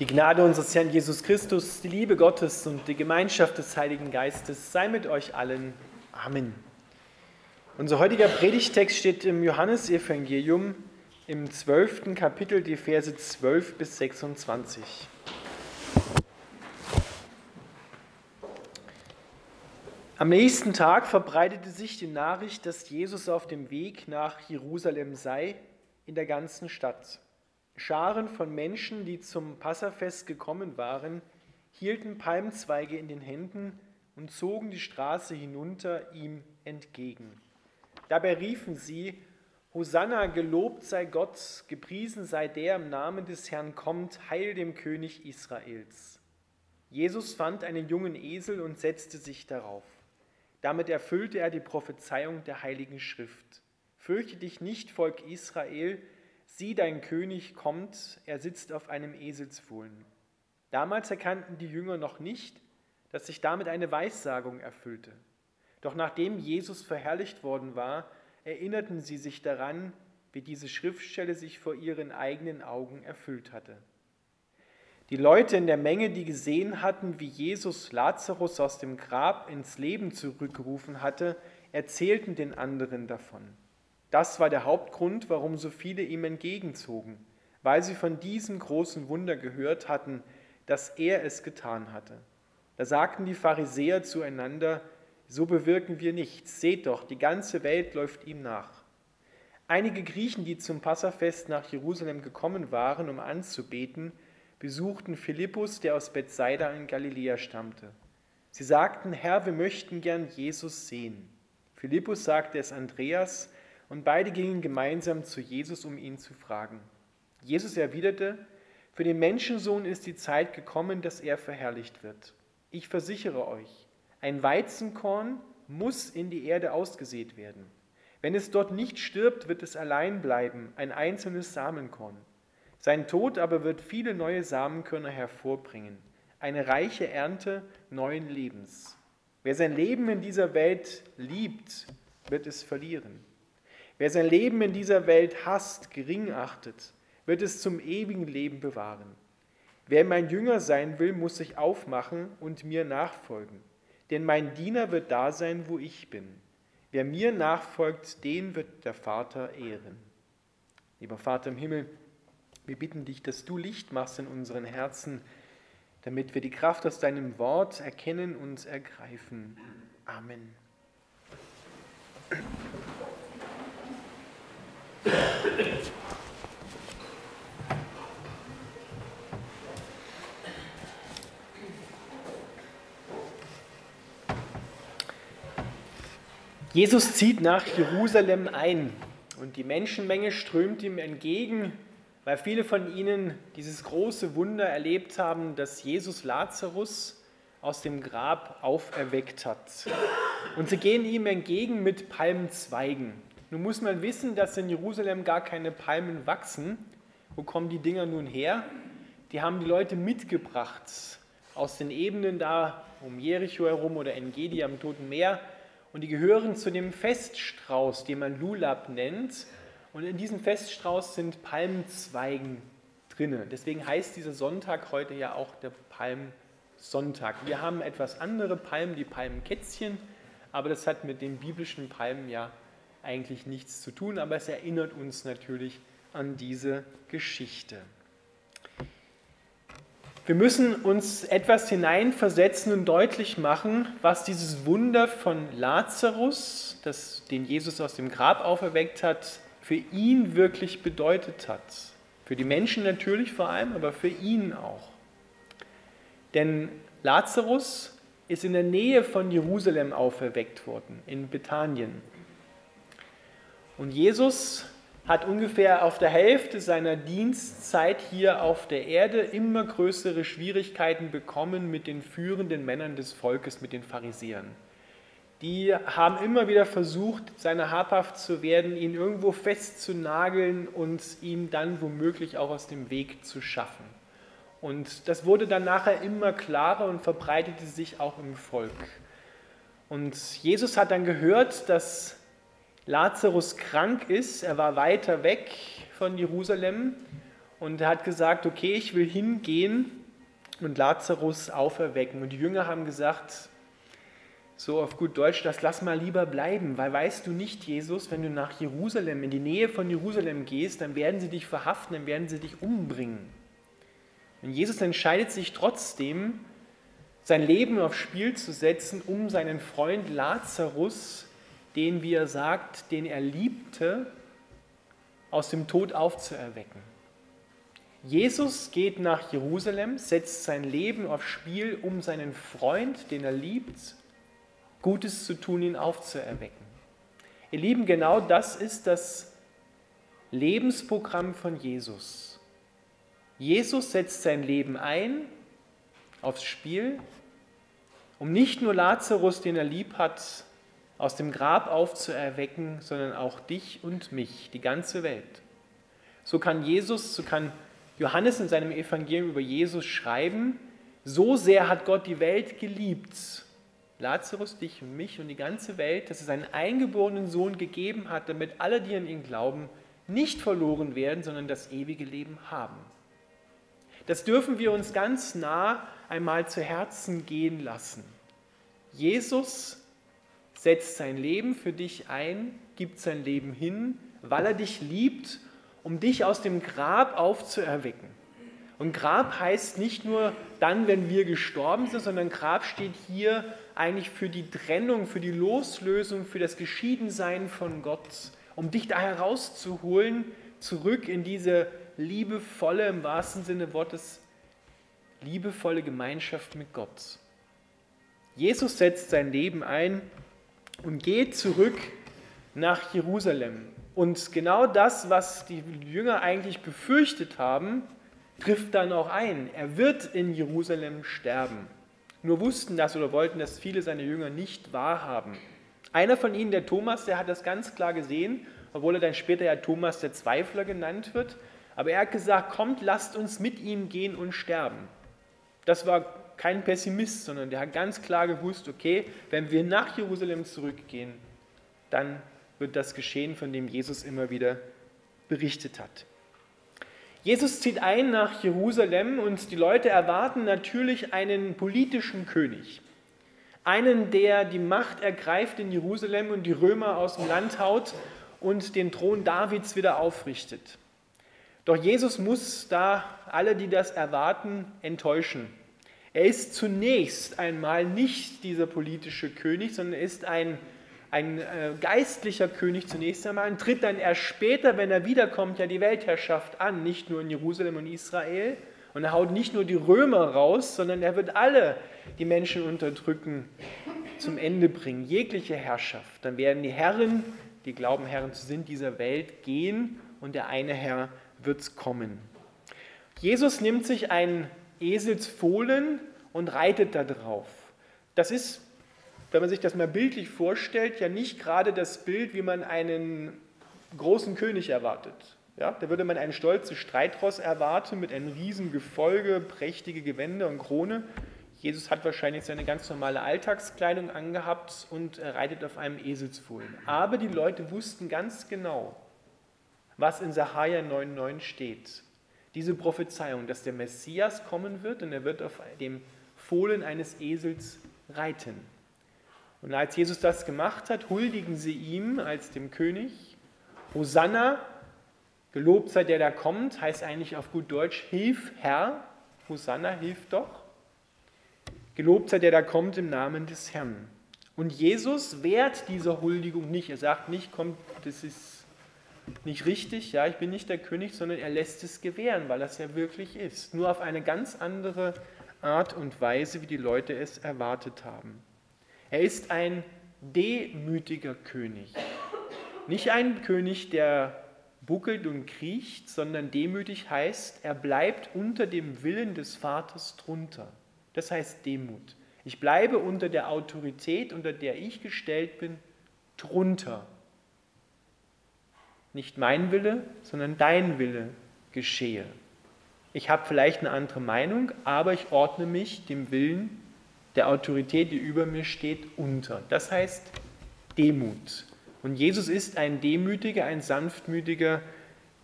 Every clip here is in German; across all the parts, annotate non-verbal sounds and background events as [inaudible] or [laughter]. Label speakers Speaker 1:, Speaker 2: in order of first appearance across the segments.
Speaker 1: Die Gnade unseres Herrn Jesus Christus, die Liebe Gottes und die Gemeinschaft des Heiligen Geistes sei mit euch allen. Amen. Unser heutiger Predigtext steht im Johannesevangelium im 12. Kapitel, die Verse 12 bis 26. Am nächsten Tag verbreitete sich die Nachricht, dass Jesus auf dem Weg nach Jerusalem sei, in der ganzen Stadt. Scharen von Menschen, die zum Passafest gekommen waren, hielten Palmzweige in den Händen und zogen die Straße hinunter ihm entgegen. Dabei riefen sie, Hosanna, gelobt sei Gott, gepriesen sei der im Namen des Herrn kommt, heil dem König Israels. Jesus fand einen jungen Esel und setzte sich darauf. Damit erfüllte er die Prophezeiung der Heiligen Schrift. Fürchte dich nicht, Volk Israel, Sieh, dein König kommt, er sitzt auf einem Eselsfohlen. Damals erkannten die Jünger noch nicht, dass sich damit eine Weissagung erfüllte. Doch nachdem Jesus verherrlicht worden war, erinnerten sie sich daran, wie diese Schriftstelle sich vor ihren eigenen Augen erfüllt hatte. Die Leute in der Menge, die gesehen hatten, wie Jesus Lazarus aus dem Grab ins Leben zurückgerufen hatte, erzählten den anderen davon. Das war der Hauptgrund, warum so viele ihm entgegenzogen, weil sie von diesem großen Wunder gehört hatten, dass er es getan hatte. Da sagten die Pharisäer zueinander, so bewirken wir nichts, seht doch, die ganze Welt läuft ihm nach. Einige Griechen, die zum Passafest nach Jerusalem gekommen waren, um anzubeten, besuchten Philippus, der aus Bethsaida in Galiläa stammte. Sie sagten, Herr, wir möchten gern Jesus sehen. Philippus sagte es Andreas, und beide gingen gemeinsam zu Jesus, um ihn zu fragen. Jesus erwiderte, für den Menschensohn ist die Zeit gekommen, dass er verherrlicht wird. Ich versichere euch, ein Weizenkorn muss in die Erde ausgesät werden. Wenn es dort nicht stirbt, wird es allein bleiben, ein einzelnes Samenkorn. Sein Tod aber wird viele neue Samenkörner hervorbringen, eine reiche Ernte neuen Lebens. Wer sein Leben in dieser Welt liebt, wird es verlieren. Wer sein Leben in dieser Welt hasst, gering achtet, wird es zum ewigen Leben bewahren. Wer mein Jünger sein will, muss sich aufmachen und mir nachfolgen. Denn mein Diener wird da sein, wo ich bin. Wer mir nachfolgt, den wird der Vater ehren. Lieber Vater im Himmel, wir bitten dich, dass du Licht machst in unseren Herzen, damit wir die Kraft aus deinem Wort erkennen und ergreifen. Amen. Jesus zieht nach Jerusalem ein und die Menschenmenge strömt ihm entgegen, weil viele von ihnen dieses große Wunder erlebt haben, dass Jesus Lazarus aus dem Grab auferweckt hat. Und sie gehen ihm entgegen mit Palmzweigen. Nun muss man wissen, dass in Jerusalem gar keine Palmen wachsen. Wo kommen die Dinger nun her? Die haben die Leute mitgebracht aus den Ebenen da um Jericho herum oder Engedi am Toten Meer und die gehören zu dem Feststrauß, den man Lulab nennt. Und in diesem Feststrauß sind Palmzweigen drinne. Deswegen heißt dieser Sonntag heute ja auch der Palmsonntag. Wir haben etwas andere Palmen, die Palmkätzchen, aber das hat mit den biblischen Palmen ja eigentlich nichts zu tun, aber es erinnert uns natürlich an diese Geschichte. Wir müssen uns etwas hineinversetzen und deutlich machen, was dieses Wunder von Lazarus, das, den Jesus aus dem Grab auferweckt hat, für ihn wirklich bedeutet hat. Für die Menschen natürlich vor allem, aber für ihn auch. Denn Lazarus ist in der Nähe von Jerusalem auferweckt worden, in Bethanien. Und Jesus hat ungefähr auf der Hälfte seiner Dienstzeit hier auf der Erde immer größere Schwierigkeiten bekommen mit den führenden Männern des Volkes, mit den Pharisäern. Die haben immer wieder versucht, seiner habhaft zu werden, ihn irgendwo festzunageln und ihn dann womöglich auch aus dem Weg zu schaffen. Und das wurde dann nachher immer klarer und verbreitete sich auch im Volk. Und Jesus hat dann gehört, dass Lazarus krank ist, er war weiter weg von Jerusalem und er hat gesagt, okay, ich will hingehen und Lazarus auferwecken. Und die Jünger haben gesagt, so auf gut Deutsch, das lass mal lieber bleiben, weil weißt du nicht, Jesus, wenn du nach Jerusalem, in die Nähe von Jerusalem gehst, dann werden sie dich verhaften, dann werden sie dich umbringen. Und Jesus entscheidet sich trotzdem, sein Leben aufs Spiel zu setzen, um seinen Freund Lazarus, den, wie er sagt, den er liebte, aus dem Tod aufzuerwecken. Jesus geht nach Jerusalem, setzt sein Leben aufs Spiel, um seinen Freund, den er liebt, Gutes zu tun, ihn aufzuerwecken. Ihr Lieben, genau das ist das Lebensprogramm von Jesus. Jesus setzt sein Leben ein aufs Spiel, um nicht nur Lazarus, den er lieb hat, aus dem Grab aufzuerwecken, sondern auch dich und mich, die ganze Welt. So kann Jesus, so kann Johannes in seinem Evangelium über Jesus schreiben, so sehr hat Gott die Welt geliebt, Lazarus, dich und mich und die ganze Welt, dass er seinen eingeborenen Sohn gegeben hat, damit alle, die an ihn glauben, nicht verloren werden, sondern das ewige Leben haben. Das dürfen wir uns ganz nah einmal zu Herzen gehen lassen. Jesus setzt sein Leben für dich ein, gibt sein Leben hin, weil er dich liebt, um dich aus dem Grab aufzuerwecken. Und Grab heißt nicht nur dann, wenn wir gestorben sind, sondern Grab steht hier eigentlich für die Trennung, für die Loslösung, für das Geschiedensein von Gott, um dich da herauszuholen, zurück in diese liebevolle, im wahrsten Sinne Wortes, liebevolle Gemeinschaft mit Gott. Jesus setzt sein Leben ein und geht zurück nach Jerusalem. Und genau das, was die Jünger eigentlich befürchtet haben, trifft dann auch ein. Er wird in Jerusalem sterben. Nur wussten das oder wollten das viele seiner Jünger nicht wahrhaben. Einer von ihnen, der Thomas, der hat das ganz klar gesehen, obwohl er dann später ja Thomas der Zweifler genannt wird. Aber er hat gesagt, kommt, lasst uns mit ihm gehen und sterben. Das war kein Pessimist, sondern der hat ganz klar gewusst, okay, wenn wir nach Jerusalem zurückgehen, dann wird das geschehen, von dem Jesus immer wieder berichtet hat. Jesus zieht ein nach Jerusalem und die Leute erwarten natürlich einen politischen König. Einen, der die Macht ergreift in Jerusalem und die Römer aus dem Land haut und den Thron Davids wieder aufrichtet. Doch Jesus muss da alle, die das erwarten, enttäuschen. Er ist zunächst einmal nicht dieser politische König, sondern er ist ein ein äh, geistlicher König zunächst einmal und tritt dann erst später, wenn er wiederkommt, ja die Weltherrschaft an, nicht nur in Jerusalem und Israel. Und er haut nicht nur die Römer raus, sondern er wird alle die Menschen unterdrücken, zum Ende bringen, jegliche Herrschaft. Dann werden die Herren, die glauben Herren zu sind, dieser Welt gehen und der eine Herr wird kommen. Jesus nimmt sich einen Eselsfohlen und reitet da drauf. Das ist wenn man sich das mal bildlich vorstellt, ja nicht gerade das Bild, wie man einen großen König erwartet. Ja, da würde man einen stolzen Streitross erwarten mit einem riesen Gefolge, prächtige Gewänder und Krone. Jesus hat wahrscheinlich seine ganz normale Alltagskleidung angehabt und reitet auf einem Eselsfohlen. Aber die Leute wussten ganz genau, was in Sacharja 9,9 steht. Diese Prophezeiung, dass der Messias kommen wird und er wird auf dem Fohlen eines Esels reiten. Und als Jesus das gemacht hat, huldigen sie ihm als dem König. Hosanna, gelobt sei der, der kommt, heißt eigentlich auf gut Deutsch, hilf Herr. Hosanna, hilf doch. Gelobt sei der, der kommt im Namen des Herrn. Und Jesus wehrt dieser Huldigung nicht. Er sagt nicht, kommt, das ist nicht richtig, ja, ich bin nicht der König, sondern er lässt es gewähren, weil das ja wirklich ist. Nur auf eine ganz andere Art und Weise, wie die Leute es erwartet haben. Er ist ein demütiger König. Nicht ein König, der buckelt und kriecht, sondern demütig heißt, er bleibt unter dem Willen des Vaters drunter. Das heißt Demut. Ich bleibe unter der Autorität, unter der ich gestellt bin, drunter. Nicht mein Wille, sondern dein Wille geschehe. Ich habe vielleicht eine andere Meinung, aber ich ordne mich dem Willen der Autorität, die über mir steht, unter. Das heißt Demut. Und Jesus ist ein demütiger, ein sanftmütiger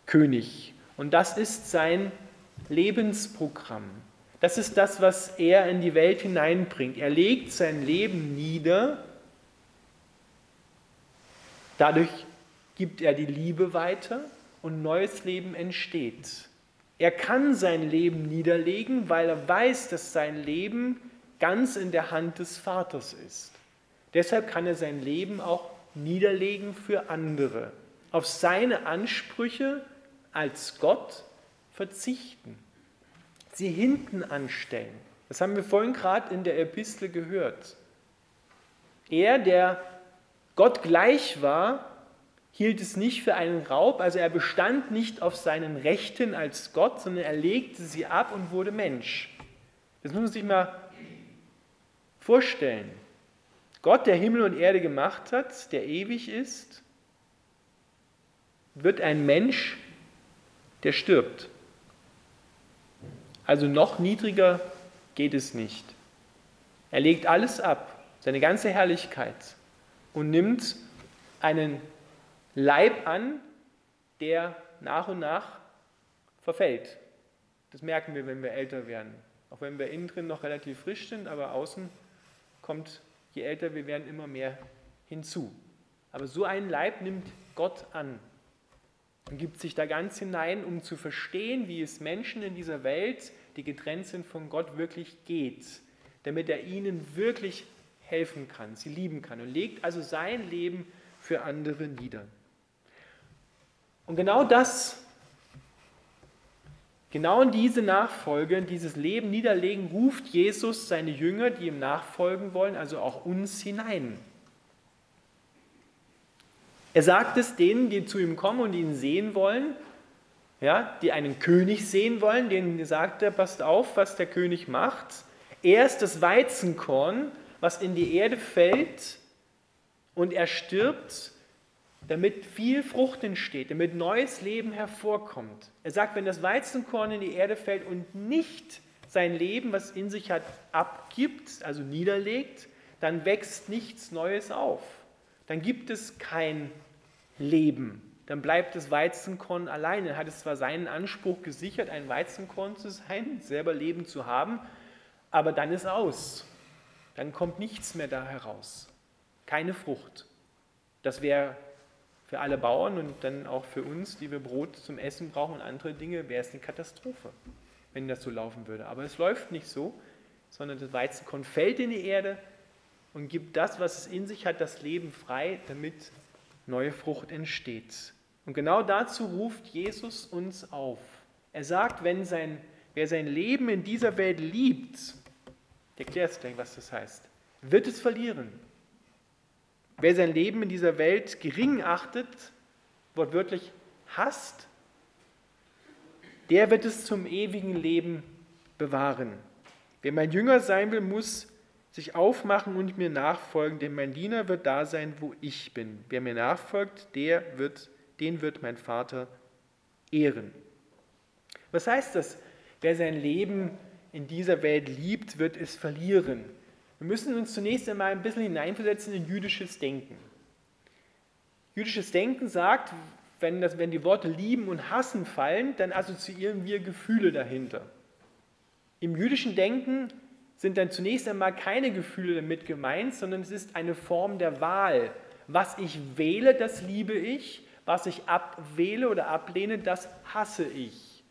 Speaker 1: König. Und das ist sein Lebensprogramm. Das ist das, was er in die Welt hineinbringt. Er legt sein Leben nieder. Dadurch gibt er die Liebe weiter und neues Leben entsteht. Er kann sein Leben niederlegen, weil er weiß, dass sein Leben ganz in der Hand des Vaters ist. Deshalb kann er sein Leben auch niederlegen für andere, auf seine Ansprüche als Gott verzichten, sie hinten anstellen. Das haben wir vorhin gerade in der Epistel gehört. Er, der Gott gleich war, hielt es nicht für einen Raub, also er bestand nicht auf seinen Rechten als Gott, sondern er legte sie ab und wurde Mensch. Das muss man sich mal vorstellen. Gott, der Himmel und Erde gemacht hat, der ewig ist, wird ein Mensch, der stirbt. Also noch niedriger geht es nicht. Er legt alles ab, seine ganze Herrlichkeit, und nimmt einen Leib an, der nach und nach verfällt. Das merken wir, wenn wir älter werden. Auch wenn wir innen drin noch relativ frisch sind, aber außen kommt, je älter wir werden, immer mehr hinzu. Aber so einen Leib nimmt Gott an und gibt sich da ganz hinein, um zu verstehen, wie es Menschen in dieser Welt, die getrennt sind von Gott, wirklich geht, damit er ihnen wirklich helfen kann, sie lieben kann und legt also sein Leben für andere nieder. Und genau das, genau in diese Nachfolge, in dieses Leben niederlegen, ruft Jesus seine Jünger, die ihm nachfolgen wollen, also auch uns hinein. Er sagt es denen, die zu ihm kommen und ihn sehen wollen, ja, die einen König sehen wollen, denen sagt er, passt auf, was der König macht. Er ist das Weizenkorn, was in die Erde fällt und er stirbt damit viel Frucht entsteht, damit neues Leben hervorkommt. Er sagt, wenn das Weizenkorn in die Erde fällt und nicht sein Leben, was in sich hat, abgibt, also niederlegt, dann wächst nichts Neues auf. Dann gibt es kein Leben. Dann bleibt das Weizenkorn alleine. Hat es zwar seinen Anspruch gesichert, ein Weizenkorn zu sein, selber Leben zu haben, aber dann ist aus. Dann kommt nichts mehr da heraus. Keine Frucht. Das wäre für alle Bauern und dann auch für uns, die wir Brot zum Essen brauchen und andere Dinge, wäre es eine Katastrophe, wenn das so laufen würde. Aber es läuft nicht so, sondern das Weizenkorn fällt in die Erde und gibt das, was es in sich hat, das Leben frei, damit neue Frucht entsteht. Und genau dazu ruft Jesus uns auf. Er sagt, wenn sein, wer sein Leben in dieser Welt liebt, ich erkläre es gleich, was das heißt, wird es verlieren. Wer sein Leben in dieser Welt gering achtet, wortwörtlich hasst, der wird es zum ewigen Leben bewahren. Wer mein Jünger sein will, muss sich aufmachen und mir nachfolgen, denn mein Diener wird da sein, wo ich bin. Wer mir nachfolgt, der wird, den wird mein Vater ehren. Was heißt das? Wer sein Leben in dieser Welt liebt, wird es verlieren. Wir müssen uns zunächst einmal ein bisschen hineinversetzen in jüdisches Denken. Jüdisches Denken sagt, wenn, das, wenn die Worte lieben und hassen fallen, dann assoziieren wir Gefühle dahinter. Im jüdischen Denken sind dann zunächst einmal keine Gefühle damit gemeint, sondern es ist eine Form der Wahl. Was ich wähle, das liebe ich. Was ich abwähle oder ablehne, das hasse ich.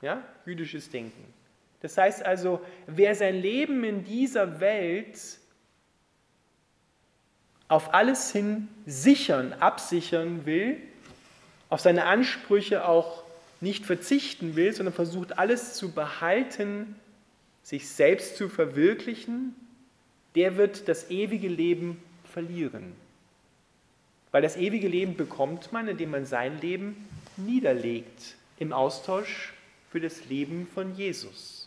Speaker 1: Ja? Jüdisches Denken. Das heißt also, wer sein Leben in dieser Welt auf alles hin sichern, absichern will, auf seine Ansprüche auch nicht verzichten will, sondern versucht alles zu behalten, sich selbst zu verwirklichen, der wird das ewige Leben verlieren. Weil das ewige Leben bekommt man, indem man sein Leben niederlegt im Austausch für das Leben von Jesus.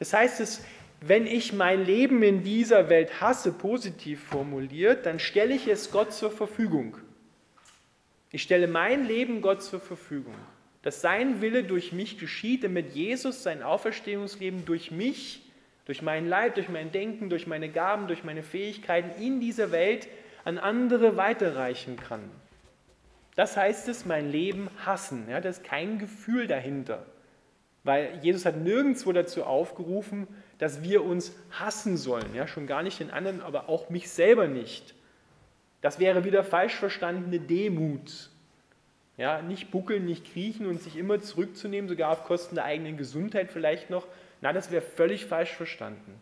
Speaker 1: Das heißt, es, wenn ich mein Leben in dieser Welt hasse, positiv formuliert, dann stelle ich es Gott zur Verfügung. Ich stelle mein Leben Gott zur Verfügung. Dass sein Wille durch mich geschieht, damit Jesus sein Auferstehungsleben durch mich, durch mein Leib, durch mein Denken, durch meine Gaben, durch meine Fähigkeiten in dieser Welt an andere weiterreichen kann. Das heißt es, mein Leben hassen. Ja, da ist kein Gefühl dahinter. Weil Jesus hat nirgendwo dazu aufgerufen, dass wir uns hassen sollen. Ja, schon gar nicht den anderen, aber auch mich selber nicht. Das wäre wieder falsch verstandene Demut. Ja, nicht buckeln, nicht kriechen und sich immer zurückzunehmen, sogar auf Kosten der eigenen Gesundheit vielleicht noch. Na, das wäre völlig falsch verstanden.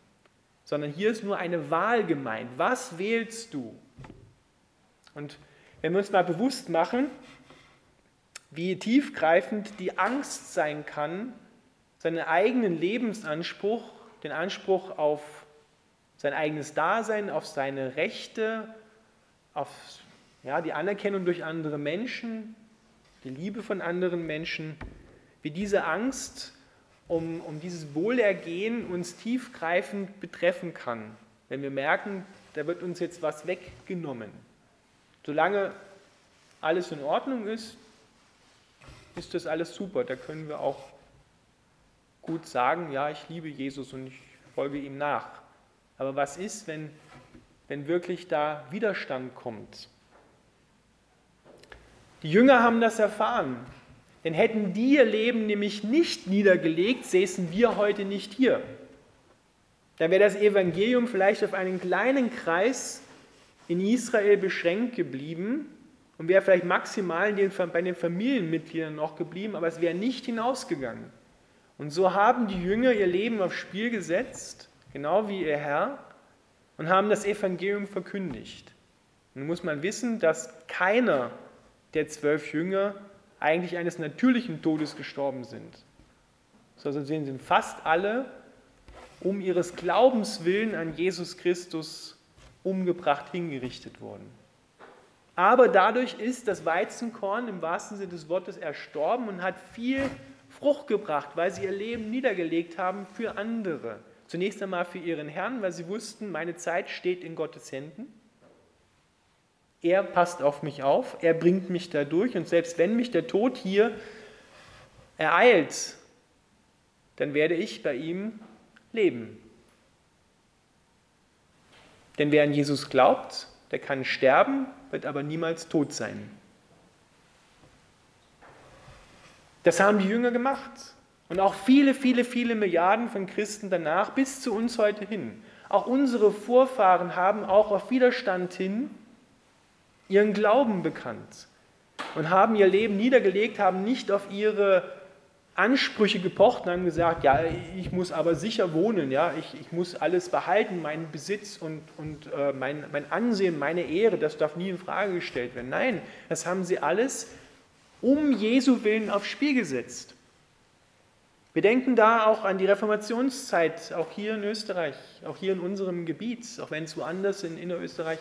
Speaker 1: Sondern hier ist nur eine Wahl gemeint. Was wählst du? Und wenn wir uns mal bewusst machen, wie tiefgreifend die Angst sein kann, seinen eigenen Lebensanspruch, den Anspruch auf sein eigenes Dasein, auf seine Rechte, auf ja, die Anerkennung durch andere Menschen, die Liebe von anderen Menschen, wie diese Angst um, um dieses Wohlergehen uns tiefgreifend betreffen kann, wenn wir merken, da wird uns jetzt was weggenommen. Solange alles in Ordnung ist, ist das alles super. Da können wir auch gut sagen, ja, ich liebe Jesus und ich folge ihm nach. Aber was ist, wenn, wenn wirklich da Widerstand kommt? Die Jünger haben das erfahren. Denn hätten die ihr Leben nämlich nicht niedergelegt, säßen wir heute nicht hier. Dann wäre das Evangelium vielleicht auf einen kleinen Kreis in Israel beschränkt geblieben und wäre vielleicht maximal bei den Familienmitgliedern noch geblieben, aber es wäre nicht hinausgegangen. Und so haben die Jünger ihr Leben aufs Spiel gesetzt, genau wie ihr Herr, und haben das Evangelium verkündigt. Nun muss man wissen, dass keiner der zwölf Jünger eigentlich eines natürlichen Todes gestorben sind. Sondern sie sind fast alle um ihres Glaubens willen an Jesus Christus umgebracht, hingerichtet worden. Aber dadurch ist das Weizenkorn im wahrsten Sinne des Wortes erstorben und hat viel Frucht gebracht, weil sie ihr Leben niedergelegt haben für andere. Zunächst einmal für ihren Herrn, weil sie wussten, meine Zeit steht in Gottes Händen. Er passt auf mich auf, er bringt mich da durch und selbst wenn mich der Tod hier ereilt, dann werde ich bei ihm leben. Denn wer an Jesus glaubt, der kann sterben, wird aber niemals tot sein. Das haben die Jünger gemacht. Und auch viele, viele, viele Milliarden von Christen danach bis zu uns heute hin. Auch unsere Vorfahren haben auch auf Widerstand hin ihren Glauben bekannt und haben ihr Leben niedergelegt, haben nicht auf ihre Ansprüche gepocht und haben gesagt, ja, ich muss aber sicher wohnen, ja, ich, ich muss alles behalten, meinen Besitz und, und äh, mein, mein Ansehen, meine Ehre, das darf nie in Frage gestellt werden. Nein, das haben sie alles um Jesu Willen aufs Spiel gesetzt. Wir denken da auch an die Reformationszeit, auch hier in Österreich, auch hier in unserem Gebiet, auch wenn es woanders in Innerösterreich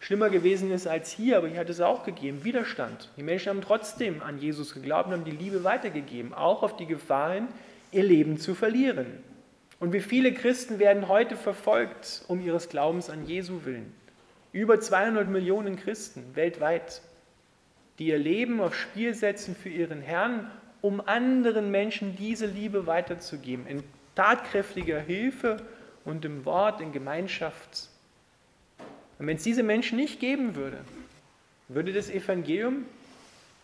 Speaker 1: schlimmer gewesen ist als hier, aber hier hat es auch gegeben, Widerstand. Die Menschen haben trotzdem an Jesus geglaubt und haben die Liebe weitergegeben, auch auf die Gefahr hin, ihr Leben zu verlieren. Und wie viele Christen werden heute verfolgt um ihres Glaubens an Jesu willen? Über 200 Millionen Christen weltweit, die ihr Leben aufs Spiel setzen für ihren Herrn, um anderen Menschen diese Liebe weiterzugeben, in tatkräftiger Hilfe und im Wort, in Gemeinschaft. Und wenn es diese Menschen nicht geben würde, würde das Evangelium,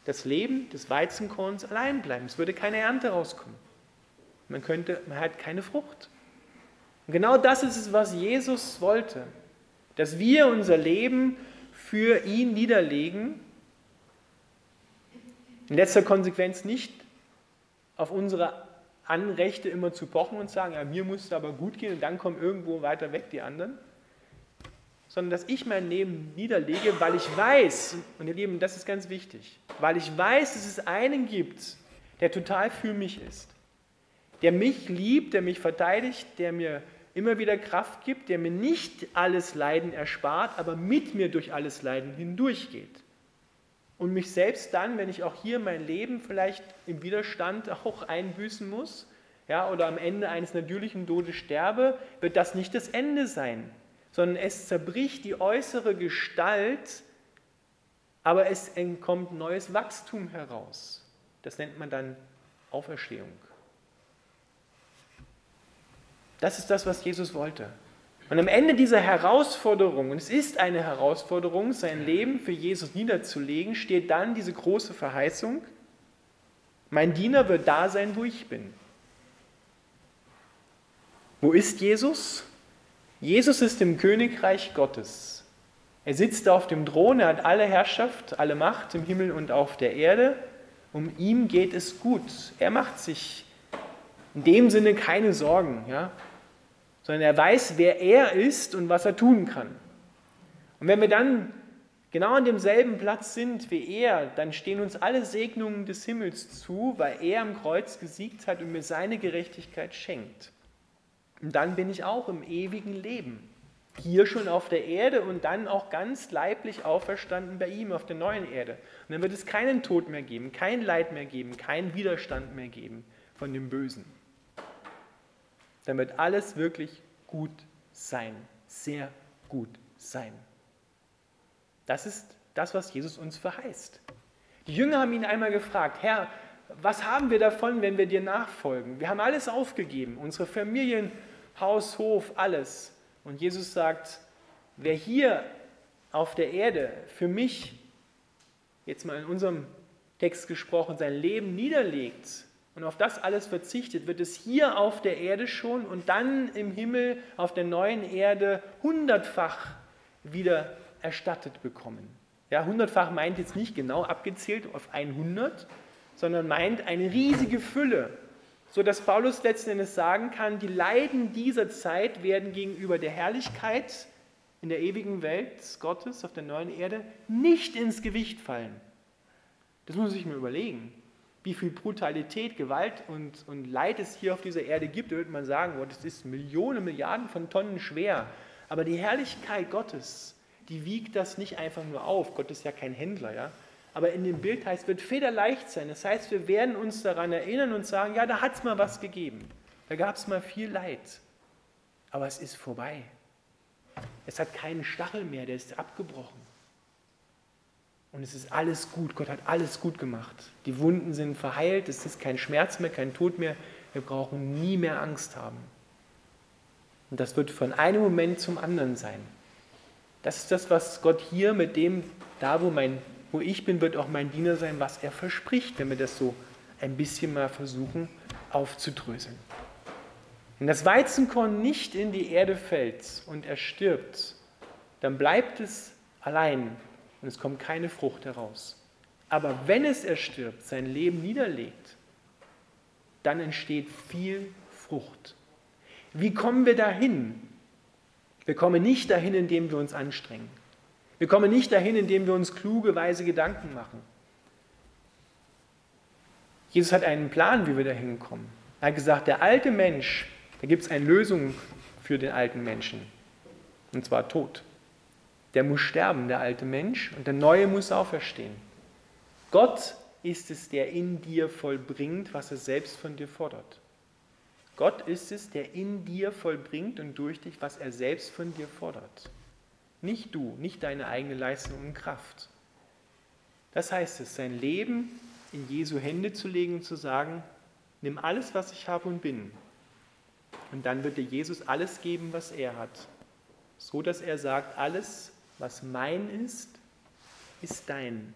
Speaker 1: das Leben des Weizenkorns allein bleiben. Es würde keine Ernte rauskommen. Man, könnte, man hat keine Frucht. Und genau das ist es, was Jesus wollte. Dass wir unser Leben für ihn niederlegen. In letzter Konsequenz nicht auf unsere Anrechte immer zu pochen und sagen, ja, mir muss es aber gut gehen und dann kommen irgendwo weiter weg die anderen, sondern dass ich mein Leben niederlege, weil ich weiß, und ihr Lieben, das ist ganz wichtig, weil ich weiß, dass es einen gibt, der total für mich ist, der mich liebt, der mich verteidigt, der mir immer wieder Kraft gibt, der mir nicht alles Leiden erspart, aber mit mir durch alles Leiden hindurchgeht. Und mich selbst dann, wenn ich auch hier mein Leben vielleicht im Widerstand [laughs] auch einbüßen muss, ja, oder am Ende eines natürlichen Todes sterbe, wird das nicht das Ende sein, sondern es zerbricht die äußere Gestalt, aber es entkommt neues Wachstum heraus. Das nennt man dann Auferstehung. Das ist das, was Jesus wollte. Und am Ende dieser Herausforderung, und es ist eine Herausforderung, sein Leben für Jesus niederzulegen, steht dann diese große Verheißung, mein Diener wird da sein, wo ich bin. Wo ist Jesus? Jesus ist im Königreich Gottes. Er sitzt auf dem Thron, er hat alle Herrschaft, alle Macht im Himmel und auf der Erde. Um ihm geht es gut. Er macht sich in dem Sinne keine Sorgen. Ja? Sondern er weiß, wer er ist und was er tun kann. Und wenn wir dann genau an demselben Platz sind wie er, dann stehen uns alle Segnungen des Himmels zu, weil er am Kreuz gesiegt hat und mir seine Gerechtigkeit schenkt. Und dann bin ich auch im ewigen Leben. Hier schon auf der Erde und dann auch ganz leiblich auferstanden bei ihm auf der neuen Erde. Und dann wird es keinen Tod mehr geben, kein Leid mehr geben, keinen Widerstand mehr geben von dem Bösen dann wird alles wirklich gut sein, sehr gut sein. Das ist das, was Jesus uns verheißt. Die Jünger haben ihn einmal gefragt, Herr, was haben wir davon, wenn wir dir nachfolgen? Wir haben alles aufgegeben, unsere Familien, Haus, Hof, alles. Und Jesus sagt, wer hier auf der Erde für mich, jetzt mal in unserem Text gesprochen, sein Leben niederlegt, und auf das alles verzichtet, wird es hier auf der Erde schon und dann im Himmel auf der neuen Erde hundertfach wieder erstattet bekommen. Ja, hundertfach meint jetzt nicht genau abgezählt auf 100, sondern meint eine riesige Fülle, sodass Paulus letzten Endes sagen kann, die Leiden dieser Zeit werden gegenüber der Herrlichkeit in der ewigen Welt Gottes auf der neuen Erde nicht ins Gewicht fallen. Das muss sich mal überlegen wie viel Brutalität, Gewalt und, und Leid es hier auf dieser Erde gibt, würde man sagen, oh, das ist Millionen, Milliarden von Tonnen schwer. Aber die Herrlichkeit Gottes, die wiegt das nicht einfach nur auf. Gott ist ja kein Händler, ja. Aber in dem Bild heißt, es wird federleicht sein. Das heißt, wir werden uns daran erinnern und sagen, ja, da hat es mal was gegeben. Da gab es mal viel Leid. Aber es ist vorbei. Es hat keinen Stachel mehr, der ist abgebrochen. Und es ist alles gut. Gott hat alles gut gemacht. Die Wunden sind verheilt. Es ist kein Schmerz mehr, kein Tod mehr. Wir brauchen nie mehr Angst haben. Und das wird von einem Moment zum anderen sein. Das ist das, was Gott hier mit dem, da wo, mein, wo ich bin, wird auch mein Diener sein, was er verspricht, wenn wir das so ein bisschen mal versuchen aufzudröseln. Wenn das Weizenkorn nicht in die Erde fällt und er stirbt, dann bleibt es allein und es kommt keine Frucht heraus. Aber wenn es erstirbt, sein Leben niederlegt, dann entsteht viel Frucht. Wie kommen wir dahin? Wir kommen nicht dahin, indem wir uns anstrengen. Wir kommen nicht dahin, indem wir uns kluge, weise Gedanken machen. Jesus hat einen Plan, wie wir dahin kommen. Er hat gesagt, der alte Mensch, da gibt es eine Lösung für den alten Menschen. Und zwar Tod. Der muss sterben, der alte Mensch, und der neue muss auferstehen. Gott ist es, der in dir vollbringt, was er selbst von dir fordert. Gott ist es, der in dir vollbringt und durch dich, was er selbst von dir fordert. Nicht du, nicht deine eigene Leistung und Kraft. Das heißt es, sein Leben in Jesu Hände zu legen und zu sagen, nimm alles, was ich habe und bin. Und dann wird dir Jesus alles geben, was er hat. So dass er sagt, alles, was mein ist, ist dein.